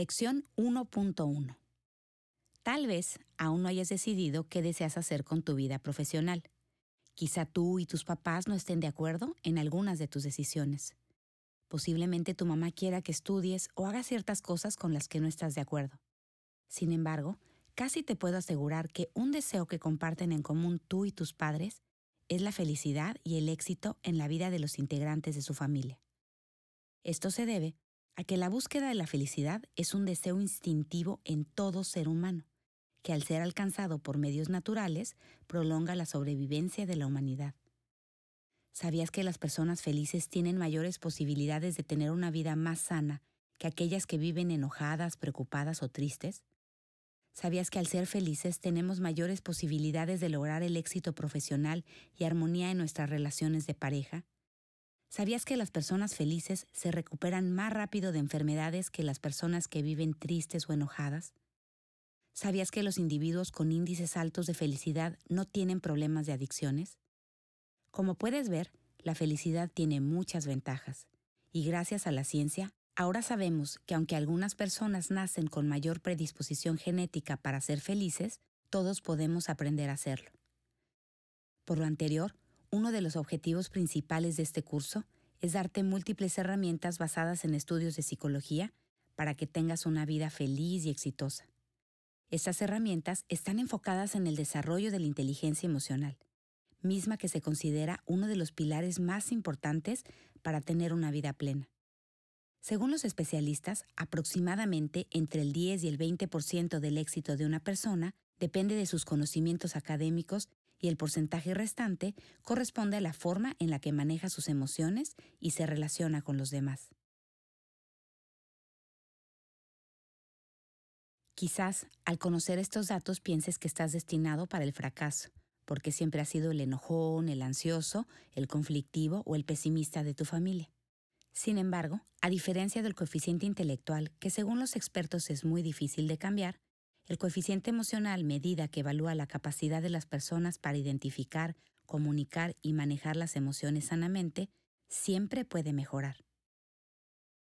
Lección 1.1. Tal vez aún no hayas decidido qué deseas hacer con tu vida profesional. Quizá tú y tus papás no estén de acuerdo en algunas de tus decisiones. Posiblemente tu mamá quiera que estudies o hagas ciertas cosas con las que no estás de acuerdo. Sin embargo, casi te puedo asegurar que un deseo que comparten en común tú y tus padres es la felicidad y el éxito en la vida de los integrantes de su familia. Esto se debe a que la búsqueda de la felicidad es un deseo instintivo en todo ser humano, que al ser alcanzado por medios naturales prolonga la sobrevivencia de la humanidad. ¿Sabías que las personas felices tienen mayores posibilidades de tener una vida más sana que aquellas que viven enojadas, preocupadas o tristes? ¿Sabías que al ser felices tenemos mayores posibilidades de lograr el éxito profesional y armonía en nuestras relaciones de pareja? ¿Sabías que las personas felices se recuperan más rápido de enfermedades que las personas que viven tristes o enojadas? ¿Sabías que los individuos con índices altos de felicidad no tienen problemas de adicciones? Como puedes ver, la felicidad tiene muchas ventajas, y gracias a la ciencia, ahora sabemos que aunque algunas personas nacen con mayor predisposición genética para ser felices, todos podemos aprender a hacerlo. Por lo anterior, uno de los objetivos principales de este curso es darte múltiples herramientas basadas en estudios de psicología para que tengas una vida feliz y exitosa. Estas herramientas están enfocadas en el desarrollo de la inteligencia emocional, misma que se considera uno de los pilares más importantes para tener una vida plena. Según los especialistas, aproximadamente entre el 10 y el 20% del éxito de una persona depende de sus conocimientos académicos y el porcentaje restante corresponde a la forma en la que maneja sus emociones y se relaciona con los demás. Quizás al conocer estos datos pienses que estás destinado para el fracaso, porque siempre has sido el enojón, el ansioso, el conflictivo o el pesimista de tu familia. Sin embargo, a diferencia del coeficiente intelectual, que según los expertos es muy difícil de cambiar, el coeficiente emocional, medida que evalúa la capacidad de las personas para identificar, comunicar y manejar las emociones sanamente, siempre puede mejorar.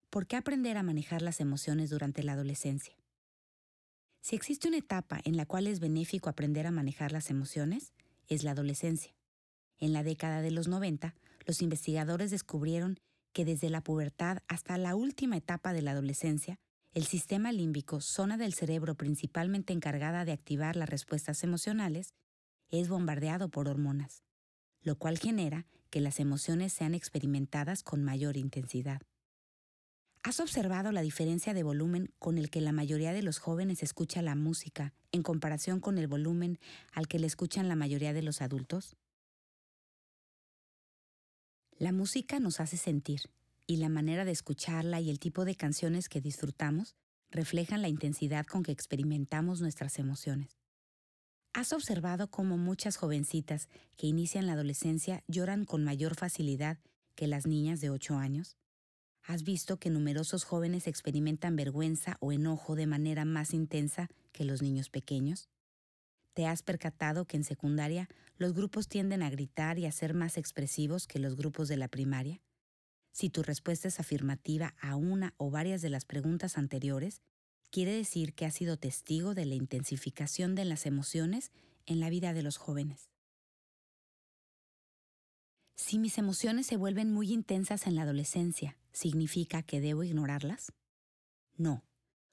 ¿Por qué aprender a manejar las emociones durante la adolescencia? Si existe una etapa en la cual es benéfico aprender a manejar las emociones, es la adolescencia. En la década de los 90, los investigadores descubrieron que desde la pubertad hasta la última etapa de la adolescencia, el sistema límbico, zona del cerebro principalmente encargada de activar las respuestas emocionales, es bombardeado por hormonas, lo cual genera que las emociones sean experimentadas con mayor intensidad. ¿Has observado la diferencia de volumen con el que la mayoría de los jóvenes escucha la música en comparación con el volumen al que le escuchan la mayoría de los adultos? La música nos hace sentir, y la manera de escucharla y el tipo de canciones que disfrutamos reflejan la intensidad con que experimentamos nuestras emociones. ¿Has observado cómo muchas jovencitas que inician la adolescencia lloran con mayor facilidad que las niñas de 8 años? ¿Has visto que numerosos jóvenes experimentan vergüenza o enojo de manera más intensa que los niños pequeños? ¿Te has percatado que en secundaria los grupos tienden a gritar y a ser más expresivos que los grupos de la primaria? Si tu respuesta es afirmativa a una o varias de las preguntas anteriores, quiere decir que has sido testigo de la intensificación de las emociones en la vida de los jóvenes. Si mis emociones se vuelven muy intensas en la adolescencia, ¿significa que debo ignorarlas? No.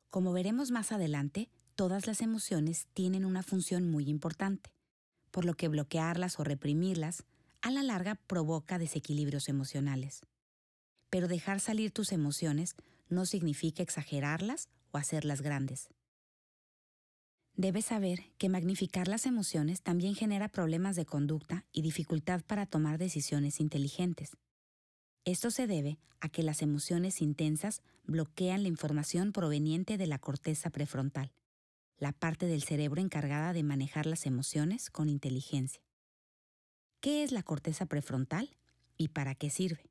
Como veremos más adelante, todas las emociones tienen una función muy importante, por lo que bloquearlas o reprimirlas a la larga provoca desequilibrios emocionales pero dejar salir tus emociones no significa exagerarlas o hacerlas grandes. Debes saber que magnificar las emociones también genera problemas de conducta y dificultad para tomar decisiones inteligentes. Esto se debe a que las emociones intensas bloquean la información proveniente de la corteza prefrontal, la parte del cerebro encargada de manejar las emociones con inteligencia. ¿Qué es la corteza prefrontal y para qué sirve?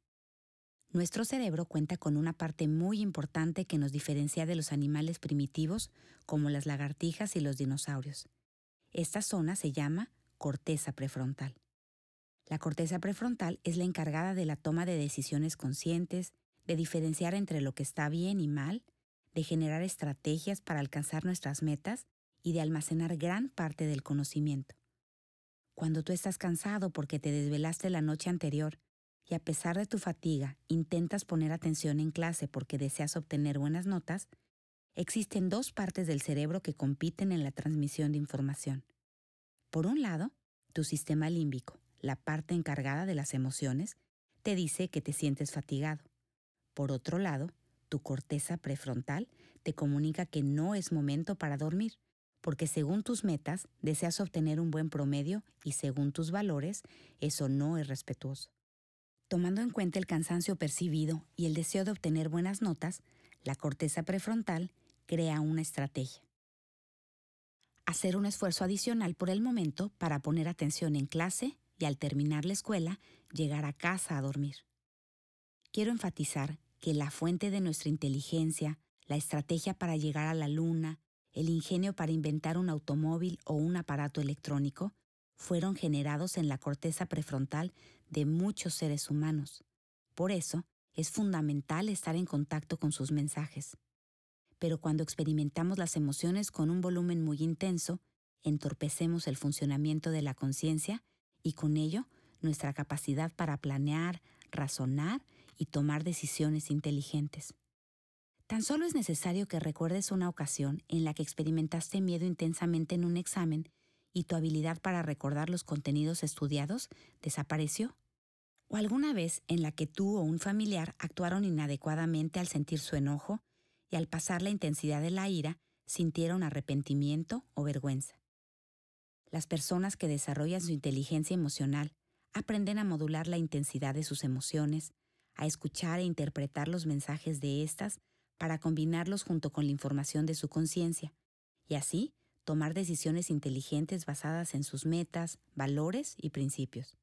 Nuestro cerebro cuenta con una parte muy importante que nos diferencia de los animales primitivos como las lagartijas y los dinosaurios. Esta zona se llama corteza prefrontal. La corteza prefrontal es la encargada de la toma de decisiones conscientes, de diferenciar entre lo que está bien y mal, de generar estrategias para alcanzar nuestras metas y de almacenar gran parte del conocimiento. Cuando tú estás cansado porque te desvelaste la noche anterior y a pesar de tu fatiga intentas poner atención en clase porque deseas obtener buenas notas, existen dos partes del cerebro que compiten en la transmisión de información. Por un lado, tu sistema límbico, la parte encargada de las emociones, te dice que te sientes fatigado. Por otro lado, tu corteza prefrontal te comunica que no es momento para dormir, porque según tus metas deseas obtener un buen promedio y según tus valores eso no es respetuoso. Tomando en cuenta el cansancio percibido y el deseo de obtener buenas notas, la corteza prefrontal crea una estrategia. Hacer un esfuerzo adicional por el momento para poner atención en clase y al terminar la escuela llegar a casa a dormir. Quiero enfatizar que la fuente de nuestra inteligencia, la estrategia para llegar a la luna, el ingenio para inventar un automóvil o un aparato electrónico, fueron generados en la corteza prefrontal de muchos seres humanos. Por eso, es fundamental estar en contacto con sus mensajes. Pero cuando experimentamos las emociones con un volumen muy intenso, entorpecemos el funcionamiento de la conciencia y con ello nuestra capacidad para planear, razonar y tomar decisiones inteligentes. Tan solo es necesario que recuerdes una ocasión en la que experimentaste miedo intensamente en un examen y tu habilidad para recordar los contenidos estudiados desapareció. O alguna vez en la que tú o un familiar actuaron inadecuadamente al sentir su enojo y al pasar la intensidad de la ira sintieron arrepentimiento o vergüenza. Las personas que desarrollan su inteligencia emocional aprenden a modular la intensidad de sus emociones, a escuchar e interpretar los mensajes de éstas para combinarlos junto con la información de su conciencia, y así tomar decisiones inteligentes basadas en sus metas, valores y principios.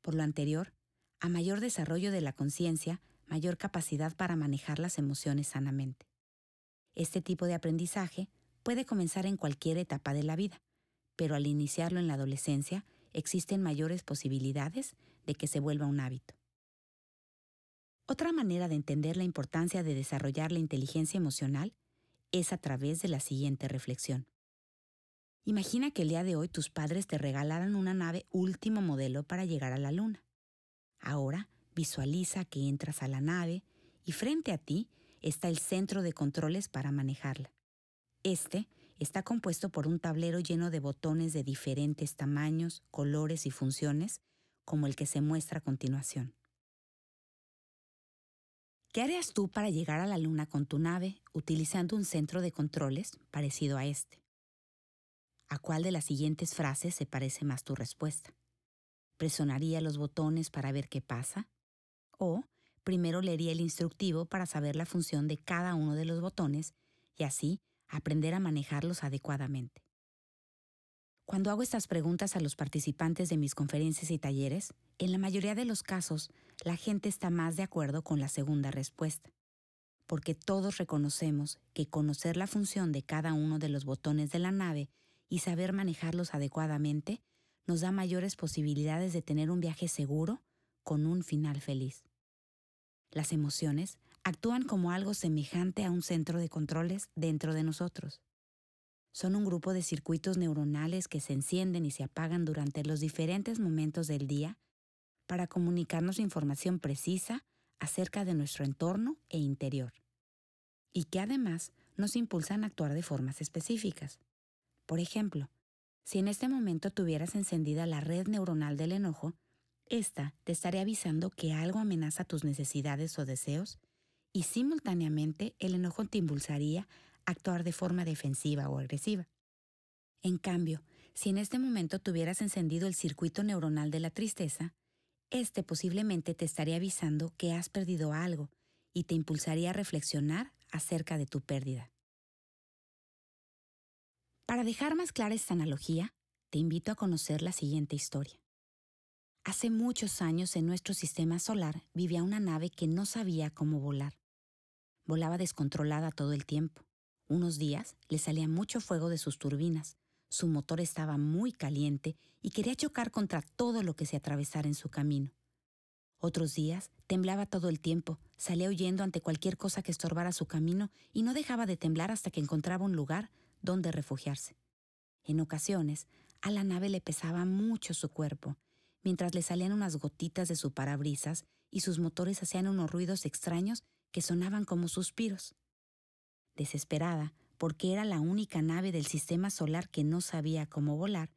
Por lo anterior, a mayor desarrollo de la conciencia, mayor capacidad para manejar las emociones sanamente. Este tipo de aprendizaje puede comenzar en cualquier etapa de la vida, pero al iniciarlo en la adolescencia existen mayores posibilidades de que se vuelva un hábito. Otra manera de entender la importancia de desarrollar la inteligencia emocional es a través de la siguiente reflexión. Imagina que el día de hoy tus padres te regalaran una nave último modelo para llegar a la Luna. Ahora visualiza que entras a la nave y frente a ti está el centro de controles para manejarla. Este está compuesto por un tablero lleno de botones de diferentes tamaños, colores y funciones, como el que se muestra a continuación. ¿Qué harías tú para llegar a la Luna con tu nave utilizando un centro de controles parecido a este? ¿A cuál de las siguientes frases se parece más tu respuesta? ¿Presionaría los botones para ver qué pasa? ¿O primero leería el instructivo para saber la función de cada uno de los botones y así aprender a manejarlos adecuadamente. Cuando hago estas preguntas a los participantes de mis conferencias y talleres, en la mayoría de los casos, la gente está más de acuerdo con la segunda respuesta, porque todos reconocemos que conocer la función de cada uno de los botones de la nave y saber manejarlos adecuadamente nos da mayores posibilidades de tener un viaje seguro con un final feliz. Las emociones actúan como algo semejante a un centro de controles dentro de nosotros. Son un grupo de circuitos neuronales que se encienden y se apagan durante los diferentes momentos del día para comunicarnos información precisa acerca de nuestro entorno e interior, y que además nos impulsan a actuar de formas específicas. Por ejemplo, si en este momento tuvieras encendida la red neuronal del enojo, esta te estaría avisando que algo amenaza tus necesidades o deseos y simultáneamente el enojo te impulsaría a actuar de forma defensiva o agresiva. En cambio, si en este momento tuvieras encendido el circuito neuronal de la tristeza, este posiblemente te estaría avisando que has perdido algo y te impulsaría a reflexionar acerca de tu pérdida. Para dejar más clara esta analogía, te invito a conocer la siguiente historia. Hace muchos años en nuestro sistema solar vivía una nave que no sabía cómo volar. Volaba descontrolada todo el tiempo. Unos días le salía mucho fuego de sus turbinas, su motor estaba muy caliente y quería chocar contra todo lo que se atravesara en su camino. Otros días temblaba todo el tiempo, salía huyendo ante cualquier cosa que estorbara su camino y no dejaba de temblar hasta que encontraba un lugar donde refugiarse. En ocasiones, a la nave le pesaba mucho su cuerpo, mientras le salían unas gotitas de su parabrisas y sus motores hacían unos ruidos extraños que sonaban como suspiros. Desesperada, porque era la única nave del sistema solar que no sabía cómo volar,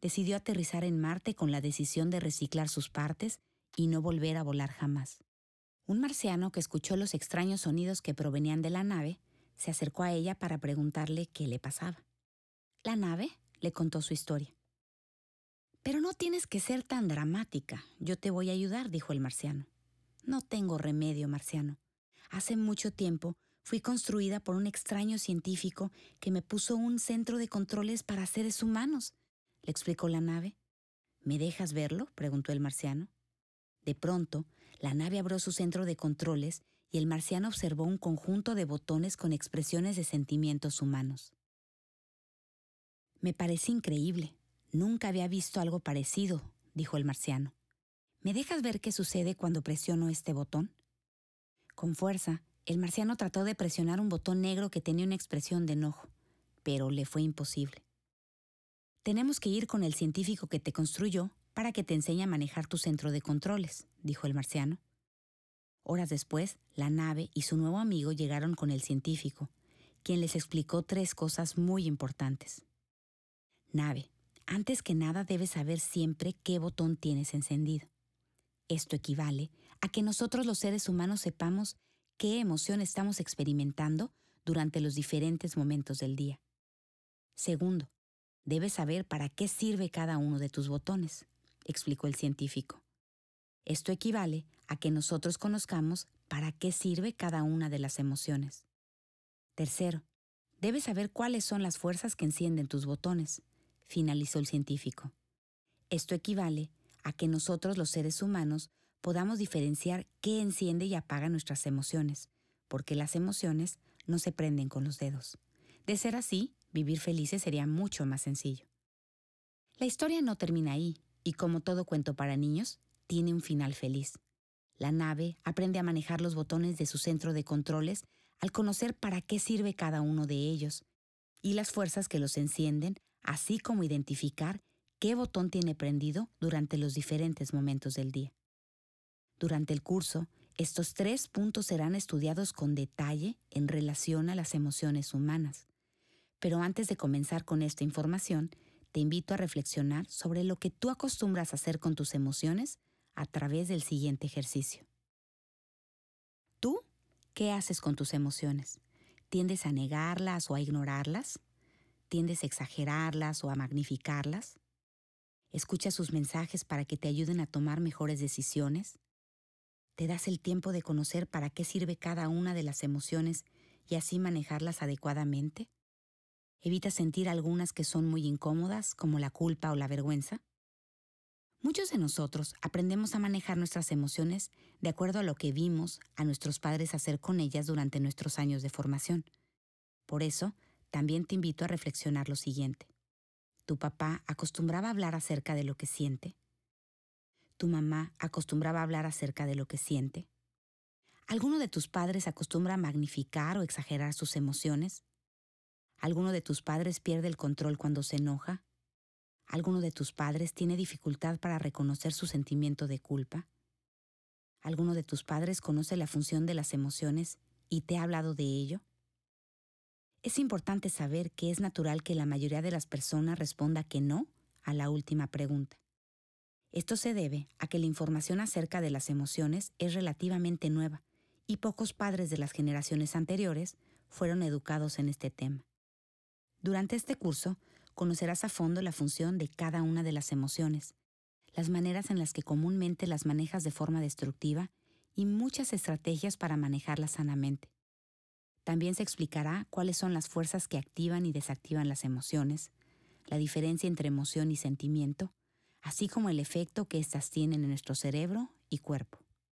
decidió aterrizar en Marte con la decisión de reciclar sus partes y no volver a volar jamás. Un marciano que escuchó los extraños sonidos que provenían de la nave se acercó a ella para preguntarle qué le pasaba. La nave le contó su historia. Pero no tienes que ser tan dramática. Yo te voy a ayudar, dijo el marciano. No tengo remedio, marciano. Hace mucho tiempo Fui construida por un extraño científico que me puso un centro de controles para seres humanos, le explicó la nave. ¿Me dejas verlo? preguntó el marciano. De pronto, la nave abrió su centro de controles y el marciano observó un conjunto de botones con expresiones de sentimientos humanos. Me parece increíble. Nunca había visto algo parecido, dijo el marciano. ¿Me dejas ver qué sucede cuando presiono este botón? Con fuerza, el marciano trató de presionar un botón negro que tenía una expresión de enojo, pero le fue imposible. Tenemos que ir con el científico que te construyó para que te enseñe a manejar tu centro de controles, dijo el marciano. Horas después, la nave y su nuevo amigo llegaron con el científico, quien les explicó tres cosas muy importantes. Nave, antes que nada debes saber siempre qué botón tienes encendido. Esto equivale a que nosotros los seres humanos sepamos qué emoción estamos experimentando durante los diferentes momentos del día. Segundo, debes saber para qué sirve cada uno de tus botones, explicó el científico. Esto equivale a que nosotros conozcamos para qué sirve cada una de las emociones. Tercero, debes saber cuáles son las fuerzas que encienden tus botones, finalizó el científico. Esto equivale a que nosotros los seres humanos podamos diferenciar qué enciende y apaga nuestras emociones, porque las emociones no se prenden con los dedos. De ser así, vivir felices sería mucho más sencillo. La historia no termina ahí, y como todo cuento para niños, tiene un final feliz. La nave aprende a manejar los botones de su centro de controles al conocer para qué sirve cada uno de ellos, y las fuerzas que los encienden, así como identificar qué botón tiene prendido durante los diferentes momentos del día. Durante el curso, estos tres puntos serán estudiados con detalle en relación a las emociones humanas. Pero antes de comenzar con esta información, te invito a reflexionar sobre lo que tú acostumbras a hacer con tus emociones a través del siguiente ejercicio. ¿Tú qué haces con tus emociones? ¿Tiendes a negarlas o a ignorarlas? ¿Tiendes a exagerarlas o a magnificarlas? ¿Escuchas sus mensajes para que te ayuden a tomar mejores decisiones? Te das el tiempo de conocer para qué sirve cada una de las emociones y así manejarlas adecuadamente. ¿Evitas sentir algunas que son muy incómodas, como la culpa o la vergüenza? Muchos de nosotros aprendemos a manejar nuestras emociones de acuerdo a lo que vimos a nuestros padres hacer con ellas durante nuestros años de formación. Por eso, también te invito a reflexionar lo siguiente. ¿Tu papá acostumbraba hablar acerca de lo que siente? ¿Tu mamá acostumbraba hablar acerca de lo que siente? ¿Alguno de tus padres acostumbra a magnificar o exagerar sus emociones? ¿Alguno de tus padres pierde el control cuando se enoja? ¿Alguno de tus padres tiene dificultad para reconocer su sentimiento de culpa? ¿Alguno de tus padres conoce la función de las emociones y te ha hablado de ello? Es importante saber que es natural que la mayoría de las personas responda que no a la última pregunta. Esto se debe a que la información acerca de las emociones es relativamente nueva y pocos padres de las generaciones anteriores fueron educados en este tema. Durante este curso conocerás a fondo la función de cada una de las emociones, las maneras en las que comúnmente las manejas de forma destructiva y muchas estrategias para manejarlas sanamente. También se explicará cuáles son las fuerzas que activan y desactivan las emociones, la diferencia entre emoción y sentimiento, así como el efecto que éstas tienen en nuestro cerebro y cuerpo.